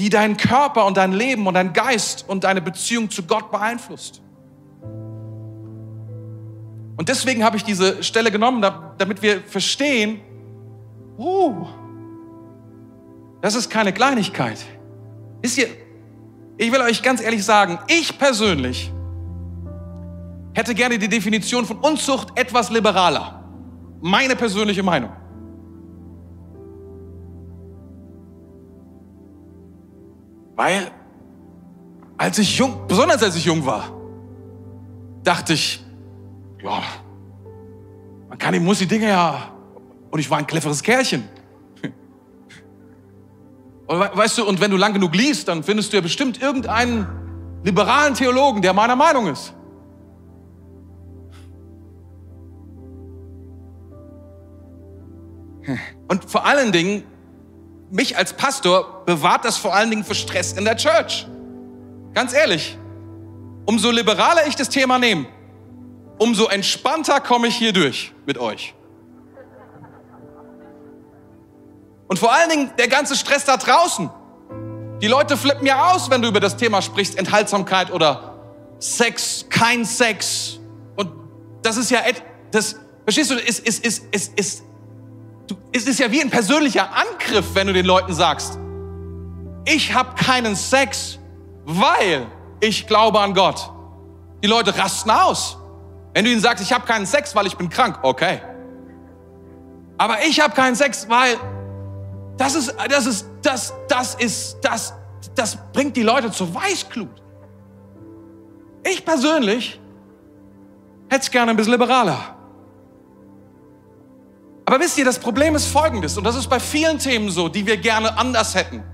die deinen Körper und dein Leben und dein Geist und deine Beziehung zu Gott beeinflusst. Und deswegen habe ich diese Stelle genommen, damit wir verstehen, uh, das ist keine Kleinigkeit. Wisst ihr, ich will euch ganz ehrlich sagen, ich persönlich hätte gerne die Definition von Unzucht etwas liberaler. Meine persönliche Meinung. Weil, als ich jung, besonders als ich jung war, dachte ich, ja, man kann, muss die Dinge ja, und ich war ein cleveres Kerlchen. Weißt du, und wenn du lang genug liest, dann findest du ja bestimmt irgendeinen liberalen Theologen, der meiner Meinung ist. Und vor allen Dingen, mich als Pastor bewahrt das vor allen Dingen für Stress in der Church. Ganz ehrlich, umso liberaler ich das Thema nehme, umso entspannter komme ich hier durch mit euch. Und vor allen Dingen der ganze Stress da draußen. Die Leute flippen ja aus, wenn du über das Thema sprichst, Enthaltsamkeit oder Sex, kein Sex. Und das ist ja, das, verstehst du, ist, ist, ist, ist, ist, du, es ist ja wie ein persönlicher Angriff, wenn du den Leuten sagst, ich habe keinen Sex, weil ich glaube an Gott. Die Leute rasten aus. Wenn du ihnen sagst, ich habe keinen Sex, weil ich bin krank, okay. Aber ich habe keinen Sex, weil das ist, das ist, das, das ist, das, das bringt die Leute zur Weißglut. Ich persönlich hätte es gerne ein bisschen liberaler. Aber wisst ihr, das Problem ist folgendes, und das ist bei vielen Themen so, die wir gerne anders hätten.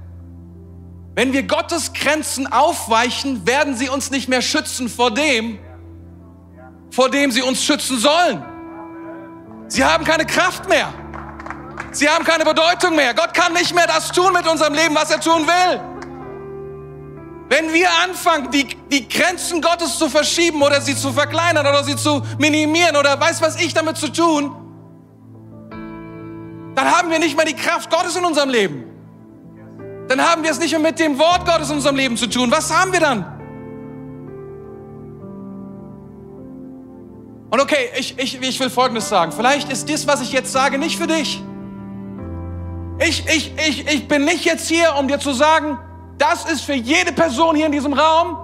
Wenn wir Gottes Grenzen aufweichen, werden sie uns nicht mehr schützen vor dem, vor dem sie uns schützen sollen. Sie haben keine Kraft mehr. Sie haben keine Bedeutung mehr. Gott kann nicht mehr das tun mit unserem Leben, was er tun will. Wenn wir anfangen, die, die Grenzen Gottes zu verschieben oder sie zu verkleinern oder sie zu minimieren oder weiß was ich damit zu tun, dann haben wir nicht mehr die Kraft Gottes in unserem Leben. Dann haben wir es nicht mehr mit dem Wort Gottes in unserem Leben zu tun. Was haben wir dann? Und okay, ich, ich, ich will Folgendes sagen. Vielleicht ist das, was ich jetzt sage, nicht für dich. Ich, ich, ich, ich bin nicht jetzt hier, um dir zu sagen, das ist für jede Person hier in diesem Raum.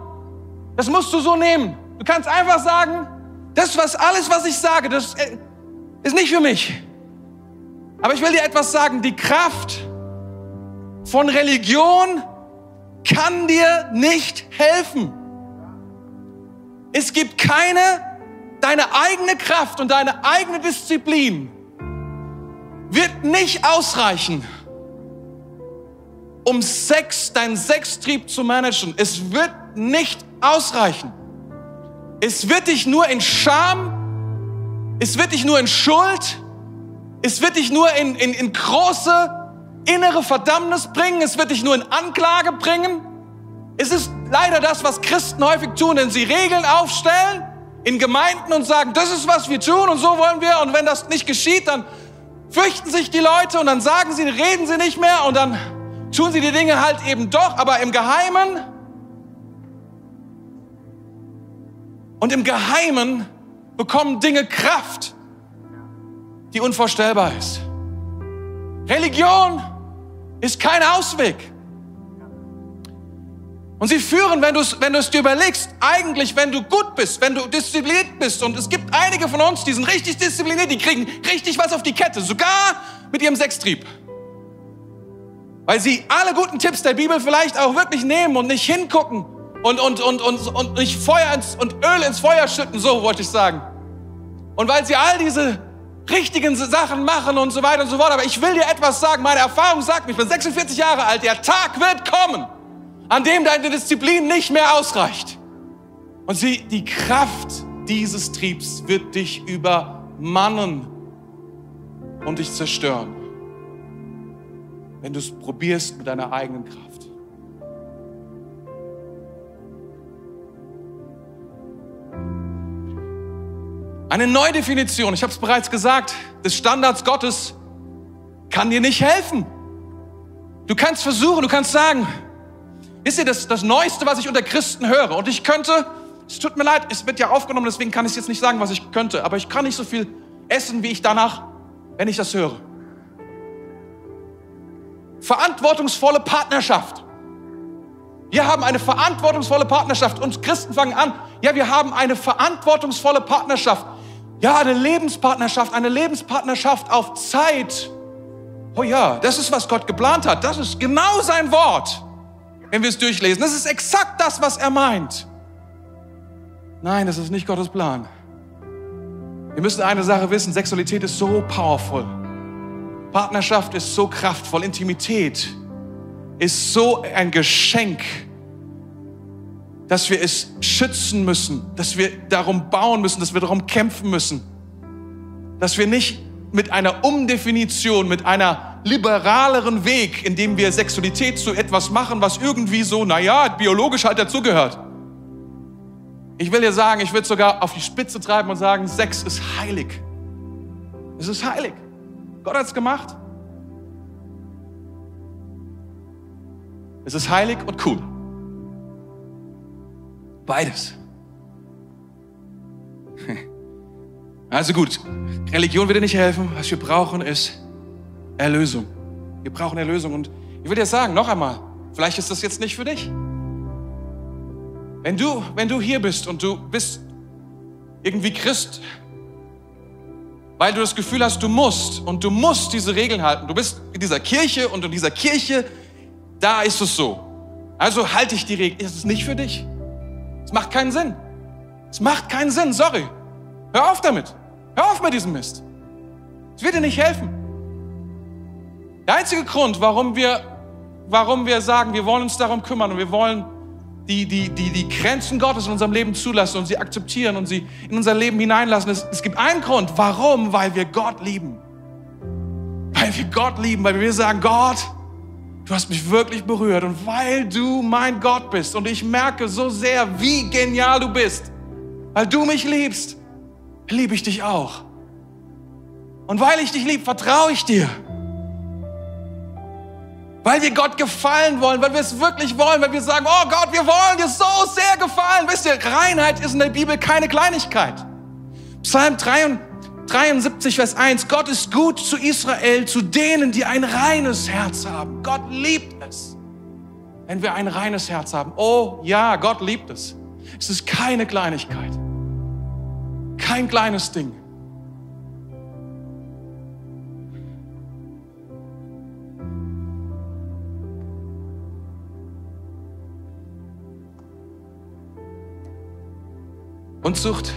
Das musst du so nehmen. Du kannst einfach sagen, das, was alles, was ich sage, das äh, ist nicht für mich. Aber ich will dir etwas sagen. Die Kraft von Religion kann dir nicht helfen. Es gibt keine, deine eigene Kraft und deine eigene Disziplin wird nicht ausreichen, um Sex, deinen Sextrieb zu managen. Es wird nicht ausreichen. Es wird dich nur in Scham, es wird dich nur in Schuld, es wird dich nur in, in, in große innere Verdammnis bringen, es wird dich nur in Anklage bringen. Es ist leider das, was Christen häufig tun, denn sie Regeln aufstellen in Gemeinden und sagen, das ist, was wir tun und so wollen wir. Und wenn das nicht geschieht, dann fürchten sich die Leute und dann sagen sie, reden sie nicht mehr und dann tun sie die Dinge halt eben doch, aber im Geheimen. Und im Geheimen bekommen Dinge Kraft, die unvorstellbar ist. Religion ist kein Ausweg. Und sie führen, wenn du es wenn dir überlegst, eigentlich, wenn du gut bist, wenn du diszipliniert bist, und es gibt einige von uns, die sind richtig diszipliniert, die kriegen richtig was auf die Kette, sogar mit ihrem Sextrieb. Weil sie alle guten Tipps der Bibel vielleicht auch wirklich nehmen und nicht hingucken und, und, und, und, und nicht Feuer ins, und Öl ins Feuer schütten, so wollte ich sagen. Und weil sie all diese richtigen Sachen machen und so weiter und so fort. Aber ich will dir etwas sagen. Meine Erfahrung sagt mir, ich bin 46 Jahre alt. Der Tag wird kommen, an dem deine Disziplin nicht mehr ausreicht. Und sie, die Kraft dieses Triebs wird dich übermannen und dich zerstören, wenn du es probierst mit deiner eigenen Kraft. Eine Neudefinition, ich habe es bereits gesagt, des Standards Gottes kann dir nicht helfen. Du kannst versuchen, du kannst sagen, wisst ihr, das, das Neueste, was ich unter Christen höre, und ich könnte, es tut mir leid, es wird ja aufgenommen, deswegen kann ich jetzt nicht sagen, was ich könnte, aber ich kann nicht so viel essen, wie ich danach, wenn ich das höre. Verantwortungsvolle Partnerschaft. Wir haben eine verantwortungsvolle Partnerschaft. Und Christen fangen an, ja, wir haben eine verantwortungsvolle Partnerschaft. Ja, eine Lebenspartnerschaft, eine Lebenspartnerschaft auf Zeit. Oh ja, das ist, was Gott geplant hat. Das ist genau sein Wort, wenn wir es durchlesen. Das ist exakt das, was er meint. Nein, das ist nicht Gottes Plan. Wir müssen eine Sache wissen, Sexualität ist so powerful. Partnerschaft ist so kraftvoll. Intimität ist so ein Geschenk dass wir es schützen müssen, dass wir darum bauen müssen, dass wir darum kämpfen müssen, dass wir nicht mit einer Umdefinition, mit einer liberaleren Weg, in dem wir Sexualität zu etwas machen, was irgendwie so, naja, biologisch halt dazugehört. Ich will dir sagen, ich würde sogar auf die Spitze treiben und sagen, Sex ist heilig. Es ist heilig. Gott hat es gemacht. Es ist heilig und cool. Beides. Also gut, Religion wird dir nicht helfen. Was wir brauchen ist Erlösung. Wir brauchen Erlösung. Und ich will dir sagen, noch einmal, vielleicht ist das jetzt nicht für dich. Wenn du, wenn du hier bist und du bist irgendwie Christ, weil du das Gefühl hast, du musst und du musst diese Regeln halten. Du bist in dieser Kirche und in dieser Kirche, da ist es so. Also halte ich die Regeln. Ist es nicht für dich? Es macht keinen Sinn. Es macht keinen Sinn, sorry. Hör auf damit. Hör auf mit diesem Mist. Es wird dir nicht helfen. Der einzige Grund, warum wir, warum wir sagen, wir wollen uns darum kümmern und wir wollen die, die, die, die Grenzen Gottes in unserem Leben zulassen und sie akzeptieren und sie in unser Leben hineinlassen. Es, es gibt einen Grund. Warum? Weil wir Gott lieben. Weil wir Gott lieben, weil wir sagen, Gott, du hast mich wirklich berührt und weil du mein Gott bist und ich merke so sehr, wie genial du bist, weil du mich liebst, liebe ich dich auch. Und weil ich dich liebe, vertraue ich dir. Weil wir Gott gefallen wollen, weil wir es wirklich wollen, weil wir sagen, oh Gott, wir wollen dir so sehr gefallen. Wisst ihr, Reinheit ist in der Bibel keine Kleinigkeit. Psalm 73, Vers 1, Gott ist gut zu Israel, zu denen, die ein reines Herz haben. Gott liebt es, wenn wir ein reines Herz haben. Oh ja, Gott liebt es. Es ist keine Kleinigkeit. Kein kleines Ding. Unzucht.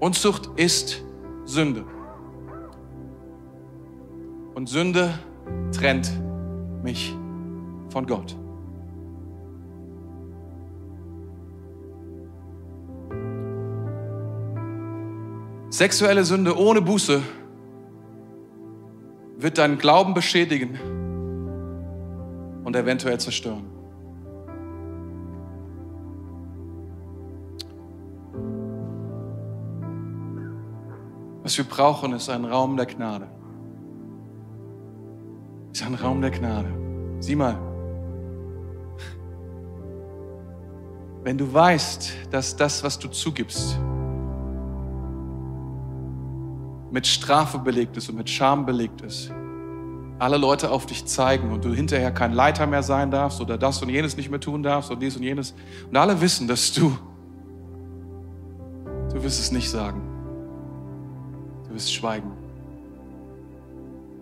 Unzucht ist Sünde. Und Sünde trennt mich von Gott. Sexuelle Sünde ohne Buße wird deinen Glauben beschädigen und eventuell zerstören. Was wir brauchen, ist ein Raum der Gnade. Ist ein Raum der Gnade. Sieh mal, wenn du weißt, dass das, was du zugibst, mit Strafe belegt ist und mit Scham belegt ist, alle Leute auf dich zeigen und du hinterher kein Leiter mehr sein darfst oder das und jenes nicht mehr tun darfst und dies und jenes und alle wissen, dass du, du wirst es nicht sagen. Du wirst schweigen.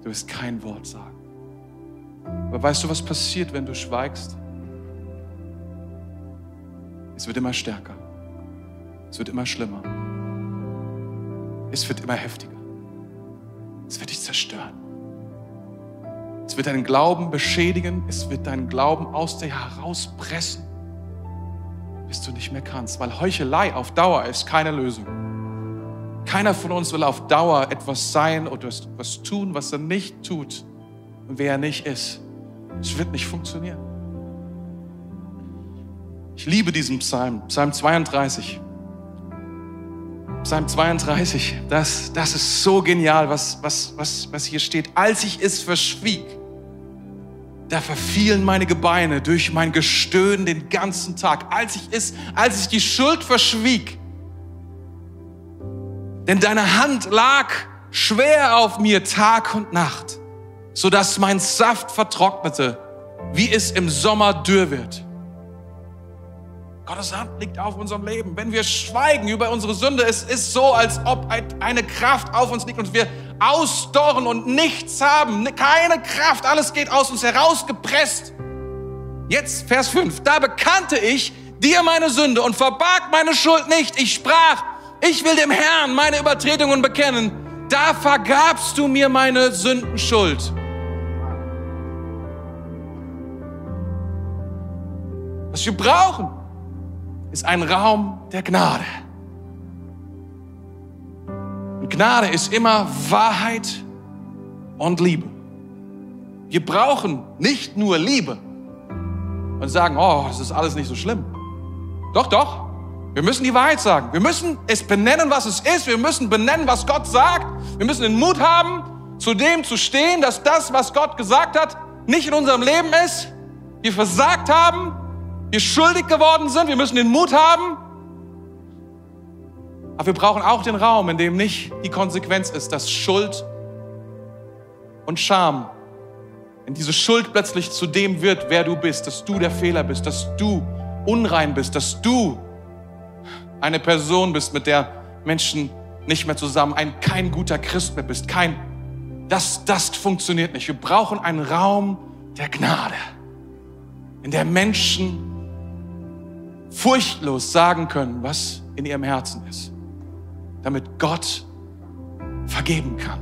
Du wirst kein Wort sagen. Aber weißt du, was passiert, wenn du schweigst? Es wird immer stärker. Es wird immer schlimmer. Es wird immer heftiger. Es wird dich zerstören. Es wird deinen Glauben beschädigen. Es wird deinen Glauben aus dir herauspressen, bis du nicht mehr kannst. Weil Heuchelei auf Dauer ist keine Lösung. Keiner von uns will auf Dauer etwas sein oder etwas tun, was er nicht tut und wer er nicht ist. Es wird nicht funktionieren. Ich liebe diesen Psalm, Psalm 32. Psalm 32, das, das ist so genial, was, was, was, was hier steht. Als ich es verschwieg, da verfielen meine Gebeine durch mein Gestöhn den ganzen Tag. Als ich es, als ich die Schuld verschwieg, denn deine Hand lag schwer auf mir Tag und Nacht, so dass mein Saft vertrocknete, wie es im Sommer dürr wird. Gottes Hand liegt auf unserem Leben. Wenn wir schweigen über unsere Sünde, es ist so, als ob eine Kraft auf uns liegt und wir ausdorren und nichts haben. Keine Kraft, alles geht aus uns herausgepresst. Jetzt Vers 5. Da bekannte ich dir meine Sünde und verbarg meine Schuld nicht. Ich sprach, ich will dem Herrn meine Übertretungen bekennen. Da vergabst du mir meine Sündenschuld. Was wir brauchen, ist ein Raum der Gnade. Und Gnade ist immer Wahrheit und Liebe. Wir brauchen nicht nur Liebe und sagen, oh, das ist alles nicht so schlimm. Doch, doch. Wir müssen die Wahrheit sagen. Wir müssen es benennen, was es ist. Wir müssen benennen, was Gott sagt. Wir müssen den Mut haben, zu dem zu stehen, dass das, was Gott gesagt hat, nicht in unserem Leben ist. Wir versagt haben. Wir schuldig geworden sind. Wir müssen den Mut haben. Aber wir brauchen auch den Raum, in dem nicht die Konsequenz ist, dass Schuld und Scham in diese Schuld plötzlich zu dem wird, wer du bist, dass du der Fehler bist, dass du unrein bist, dass du eine Person bist, mit der Menschen nicht mehr zusammen, ein, kein guter Christ mehr bist, kein, das, das funktioniert nicht. Wir brauchen einen Raum der Gnade, in der Menschen furchtlos sagen können, was in ihrem Herzen ist, damit Gott vergeben kann,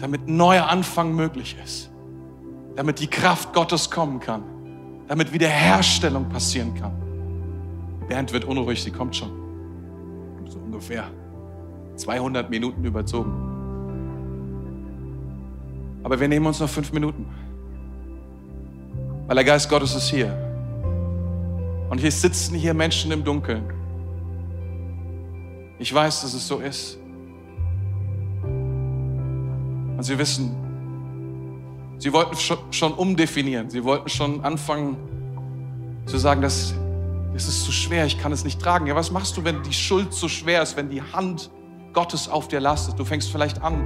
damit neuer Anfang möglich ist, damit die Kraft Gottes kommen kann, damit Wiederherstellung passieren kann. Bernd wird unruhig, sie kommt schon. So ungefähr 200 Minuten überzogen. Aber wir nehmen uns noch fünf Minuten, weil der Geist Gottes ist hier. Und hier sitzen hier Menschen im Dunkeln. Ich weiß, dass es so ist. Und sie wissen, sie wollten schon umdefinieren. Sie wollten schon anfangen zu sagen, das, das ist zu schwer, ich kann es nicht tragen. Ja, was machst du, wenn die Schuld zu schwer ist, wenn die Hand Gottes auf dir lastet? Du fängst vielleicht an,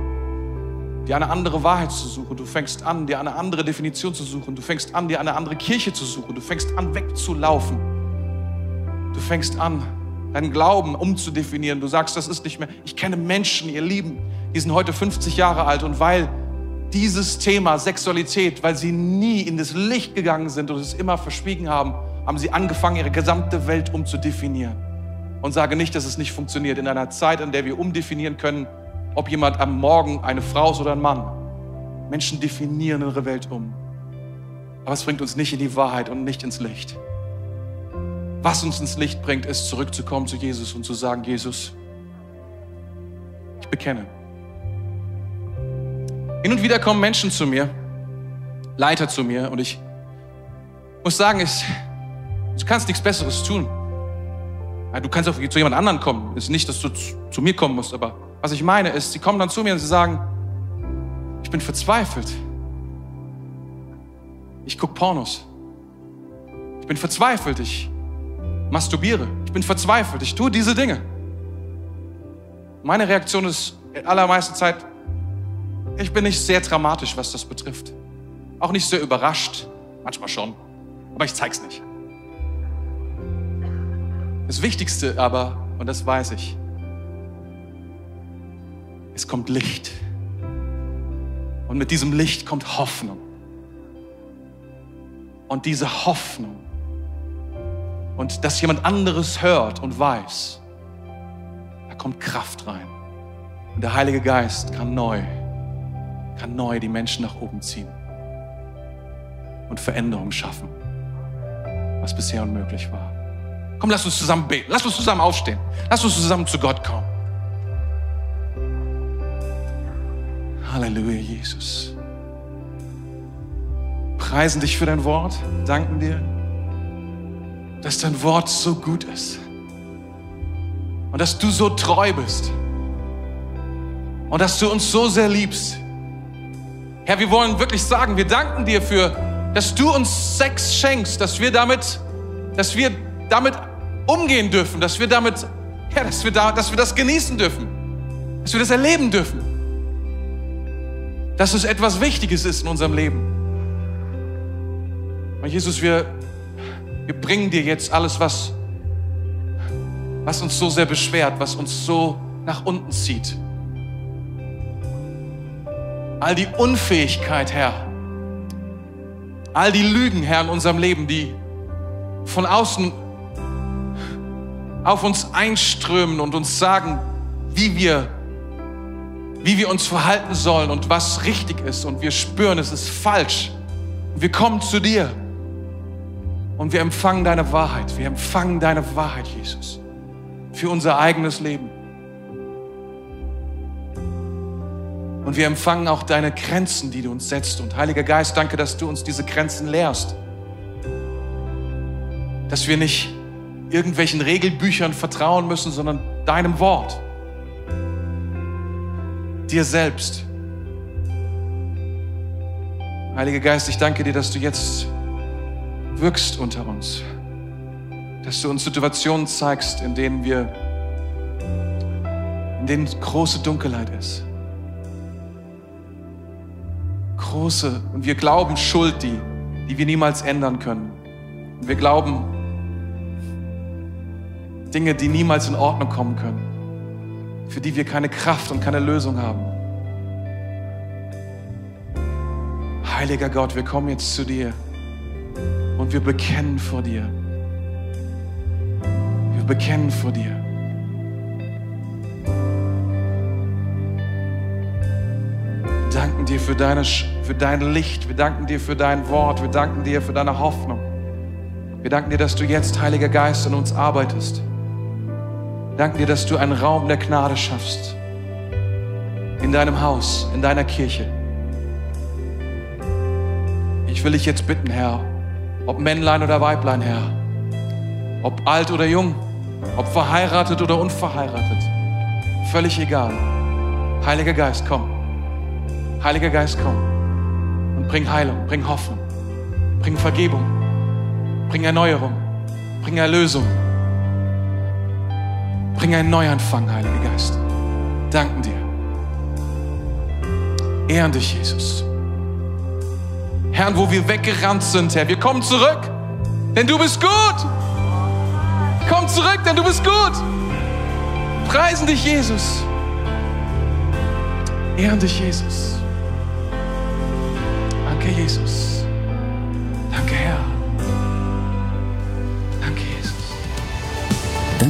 dir eine andere Wahrheit zu suchen. Du fängst an, dir eine andere Definition zu suchen. Du fängst an, dir eine andere Kirche zu suchen. Du fängst an, wegzulaufen. Du fängst an, deinen Glauben umzudefinieren. Du sagst, das ist nicht mehr. Ich kenne Menschen, ihr Lieben, die sind heute 50 Jahre alt und weil dieses Thema Sexualität, weil sie nie in das Licht gegangen sind und es immer verschwiegen haben, haben sie angefangen, ihre gesamte Welt umzudefinieren. Und sage nicht, dass es nicht funktioniert. In einer Zeit, in der wir umdefinieren können, ob jemand am Morgen eine Frau ist oder ein Mann. Menschen definieren ihre Welt um. Aber es bringt uns nicht in die Wahrheit und nicht ins Licht. Was uns ins Licht bringt, ist zurückzukommen zu Jesus und zu sagen, Jesus, ich bekenne. Hin und wieder kommen Menschen zu mir, Leiter zu mir und ich muss sagen, ich, du kannst nichts Besseres tun. Du kannst auch zu jemand anderen kommen. Ist nicht, dass du zu, zu mir kommen musst, aber was ich meine ist, sie kommen dann zu mir und sie sagen, ich bin verzweifelt. Ich gucke Pornos. Ich bin verzweifelt. Ich masturbiere. Ich bin verzweifelt. Ich tue diese Dinge. Meine Reaktion ist in allermeisten Zeit, ich bin nicht sehr dramatisch, was das betrifft. Auch nicht sehr überrascht. Manchmal schon. Aber ich zeig's nicht. Das Wichtigste aber, und das weiß ich, es kommt Licht. Und mit diesem Licht kommt Hoffnung. Und diese Hoffnung und dass jemand anderes hört und weiß, da kommt Kraft rein. Und der Heilige Geist kann neu, kann neu die Menschen nach oben ziehen und Veränderung schaffen, was bisher unmöglich war. Komm, lass uns zusammen beten. Lass uns zusammen aufstehen. Lass uns zusammen zu Gott kommen. Halleluja, Jesus. Preisen dich für dein Wort, danken dir, dass dein Wort so gut ist und dass du so treu bist und dass du uns so sehr liebst. Herr, wir wollen wirklich sagen, wir danken dir für, dass du uns Sex schenkst, dass wir damit, dass wir damit umgehen dürfen, dass wir damit, ja, dass wir, da, dass wir das genießen dürfen, dass wir das erleben dürfen, dass es etwas Wichtiges ist in unserem Leben. Und Jesus, wir, wir bringen dir jetzt alles, was, was uns so sehr beschwert, was uns so nach unten zieht. All die Unfähigkeit, Herr, all die Lügen, Herr, in unserem Leben, die von außen auf uns einströmen und uns sagen, wie wir, wie wir uns verhalten sollen und was richtig ist. Und wir spüren, es ist falsch. wir kommen zu dir und wir empfangen deine Wahrheit. Wir empfangen deine Wahrheit, Jesus, für unser eigenes Leben. Und wir empfangen auch deine Grenzen, die du uns setzt. Und Heiliger Geist, danke, dass du uns diese Grenzen lehrst. Dass wir nicht irgendwelchen Regelbüchern vertrauen müssen, sondern deinem Wort. Dir selbst. Heiliger Geist, ich danke dir, dass du jetzt wirkst unter uns. Dass du uns Situationen zeigst, in denen wir, in denen große Dunkelheit ist. Große, und wir glauben Schuld, die, die wir niemals ändern können. Und wir glauben Dinge, die niemals in Ordnung kommen können, für die wir keine Kraft und keine Lösung haben. Heiliger Gott, wir kommen jetzt zu dir und wir bekennen vor dir. Wir bekennen vor dir. für, deine, für dein Licht. Wir danken dir für dein Wort. Wir danken dir für deine Hoffnung. Wir danken dir, dass du jetzt, Heiliger Geist, in uns arbeitest. Danken dir, dass du einen Raum der Gnade schaffst. In deinem Haus, in deiner Kirche. Ich will dich jetzt bitten, Herr, ob Männlein oder Weiblein, Herr, ob alt oder jung, ob verheiratet oder unverheiratet, völlig egal. Heiliger Geist, komm. Heiliger Geist, komm und bring Heilung, bring Hoffnung, bring Vergebung, bring Erneuerung, bring Erlösung, bring einen Neuanfang, Heiliger Geist. Danken dir. Ehren dich, Jesus. Herr, wo wir weggerannt sind, Herr, wir kommen zurück, denn du bist gut. Komm zurück, denn du bist gut. Preisen dich, Jesus. Ehren dich, Jesus. Danke, Jesus.